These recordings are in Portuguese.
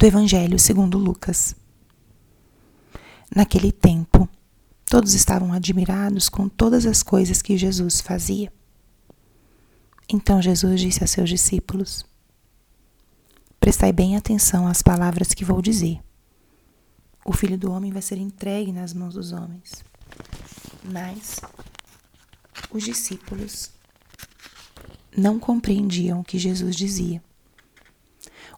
do Evangelho segundo Lucas. Naquele tempo, todos estavam admirados com todas as coisas que Jesus fazia. Então Jesus disse a seus discípulos: Prestai bem atenção às palavras que vou dizer. O filho do homem vai ser entregue nas mãos dos homens. Mas os discípulos não compreendiam o que Jesus dizia.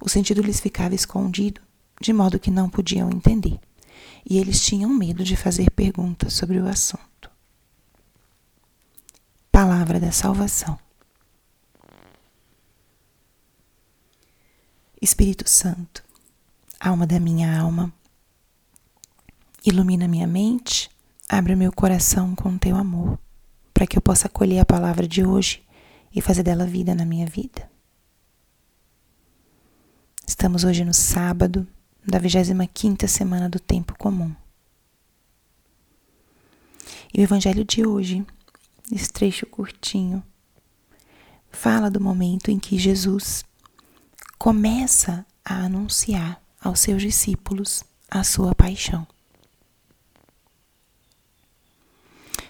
O sentido lhes ficava escondido, de modo que não podiam entender, e eles tinham medo de fazer perguntas sobre o assunto. Palavra da Salvação. Espírito Santo, alma da minha alma, ilumina minha mente, abre meu coração com teu amor, para que eu possa acolher a palavra de hoje e fazer dela vida na minha vida. Estamos hoje no sábado da 25ª semana do tempo comum. E o evangelho de hoje, esse trecho curtinho, fala do momento em que Jesus começa a anunciar aos seus discípulos a sua paixão.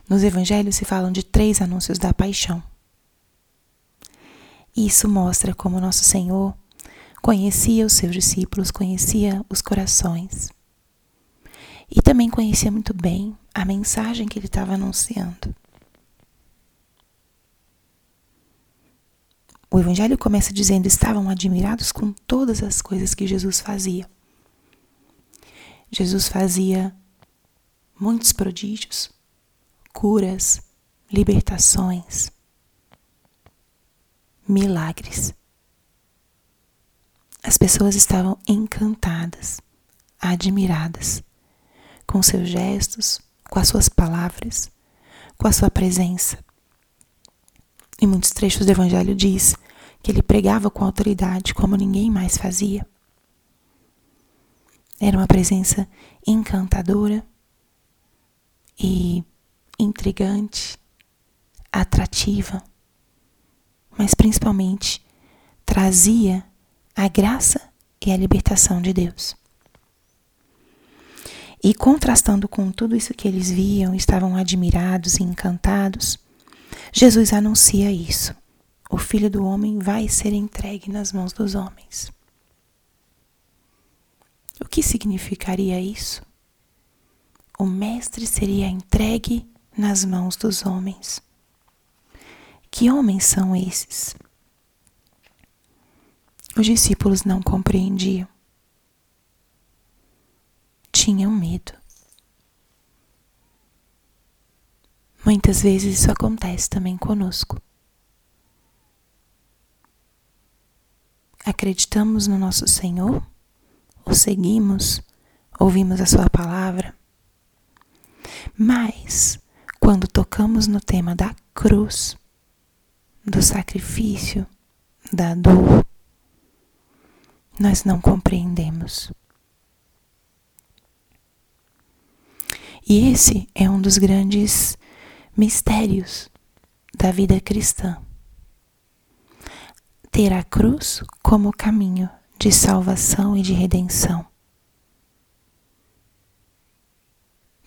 Nos evangelhos se falam de três anúncios da paixão. Isso mostra como nosso Senhor conhecia os seus discípulos, conhecia os corações. E também conhecia muito bem a mensagem que ele estava anunciando. O Evangelho começa dizendo: estavam admirados com todas as coisas que Jesus fazia. Jesus fazia muitos prodígios, curas, libertações, milagres. As pessoas estavam encantadas, admiradas com seus gestos, com as suas palavras, com a sua presença. Em muitos trechos do Evangelho diz que ele pregava com autoridade como ninguém mais fazia. Era uma presença encantadora e intrigante, atrativa, mas principalmente trazia a graça e a libertação de Deus. E contrastando com tudo isso que eles viam, estavam admirados e encantados, Jesus anuncia isso. O filho do homem vai ser entregue nas mãos dos homens. O que significaria isso? O Mestre seria entregue nas mãos dos homens. Que homens são esses? Os discípulos não compreendiam. Tinham medo. Muitas vezes isso acontece também conosco. Acreditamos no nosso Senhor? O seguimos? Ouvimos a Sua palavra? Mas, quando tocamos no tema da cruz, do sacrifício, da dor, nós não compreendemos. E esse é um dos grandes mistérios da vida cristã. Ter a cruz como caminho de salvação e de redenção.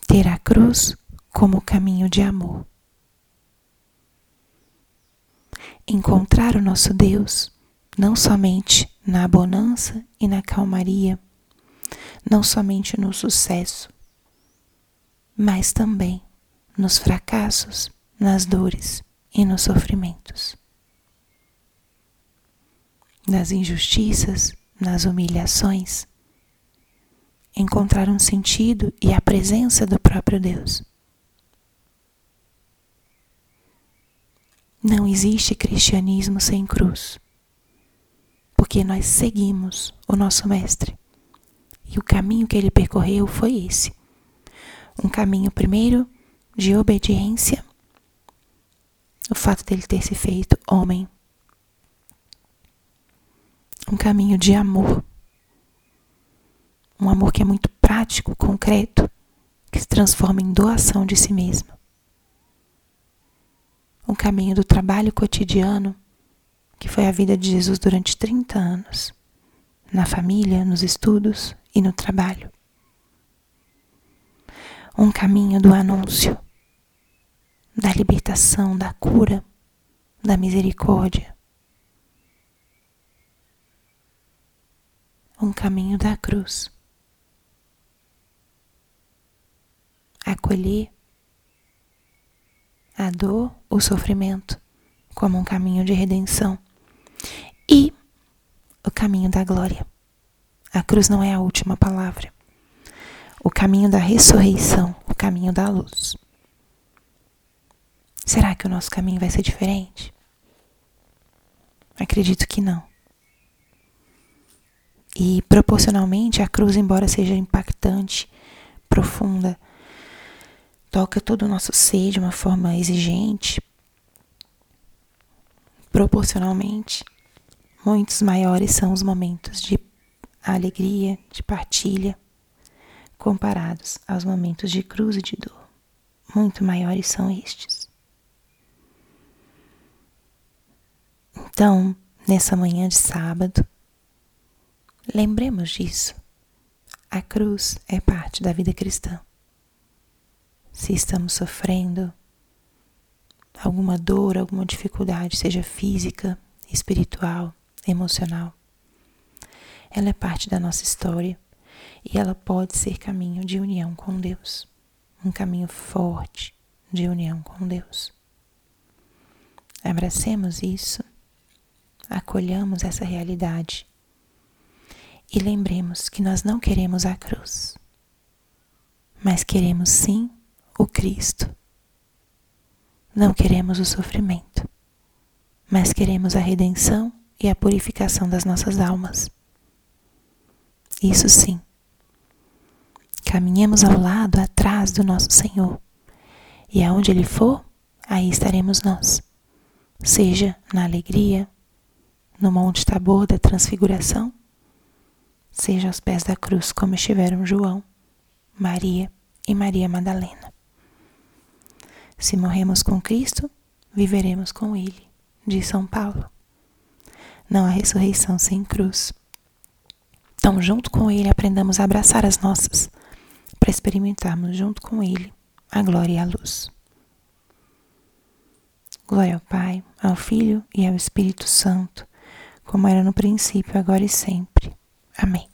Ter a cruz como caminho de amor. Encontrar o nosso Deus não somente na bonança e na calmaria, não somente no sucesso, mas também nos fracassos, nas dores e nos sofrimentos, nas injustiças, nas humilhações, encontrar um sentido e a presença do próprio Deus. Não existe cristianismo sem cruz, porque nós seguimos o nosso Mestre. E o caminho que ele percorreu foi esse. Um caminho, primeiro, de obediência, o fato dele ter se feito homem. Um caminho de amor, um amor que é muito prático, concreto, que se transforma em doação de si mesmo. Um caminho do trabalho cotidiano, que foi a vida de Jesus durante 30 anos, na família, nos estudos e no trabalho. Um caminho do anúncio, da libertação, da cura, da misericórdia. Um caminho da cruz. Acolher a dor, o sofrimento, como um caminho de redenção. E o caminho da glória. A cruz não é a última palavra. O caminho da ressurreição, o caminho da luz. Será que o nosso caminho vai ser diferente? Acredito que não. E proporcionalmente a cruz, embora seja impactante, profunda, toca todo o nosso ser de uma forma exigente, proporcionalmente, muitos maiores são os momentos de alegria, de partilha, comparados aos momentos de cruz e de dor. Muito maiores são estes. Então, nessa manhã de sábado, lembremos disso. A cruz é parte da vida cristã. Se estamos sofrendo alguma dor, alguma dificuldade, seja física, espiritual, emocional, ela é parte da nossa história e ela pode ser caminho de união com Deus, um caminho forte de união com Deus. Abracemos isso acolhamos essa realidade e lembremos que nós não queremos a cruz, mas queremos sim o Cristo. Não queremos o sofrimento, mas queremos a redenção e a purificação das nossas almas. Isso sim. Caminhemos ao lado, atrás do nosso Senhor, e aonde Ele for, aí estaremos nós, seja na alegria, no Monte Tabor da Transfiguração, seja aos pés da cruz, como estiveram João, Maria e Maria Madalena. Se morremos com Cristo, viveremos com Ele, diz São Paulo. Não há ressurreição sem cruz. Então, junto com Ele, aprendamos a abraçar as nossas, para experimentarmos junto com Ele a glória e a luz. Glória ao Pai, ao Filho e ao Espírito Santo como era no princípio, agora e sempre. Amém.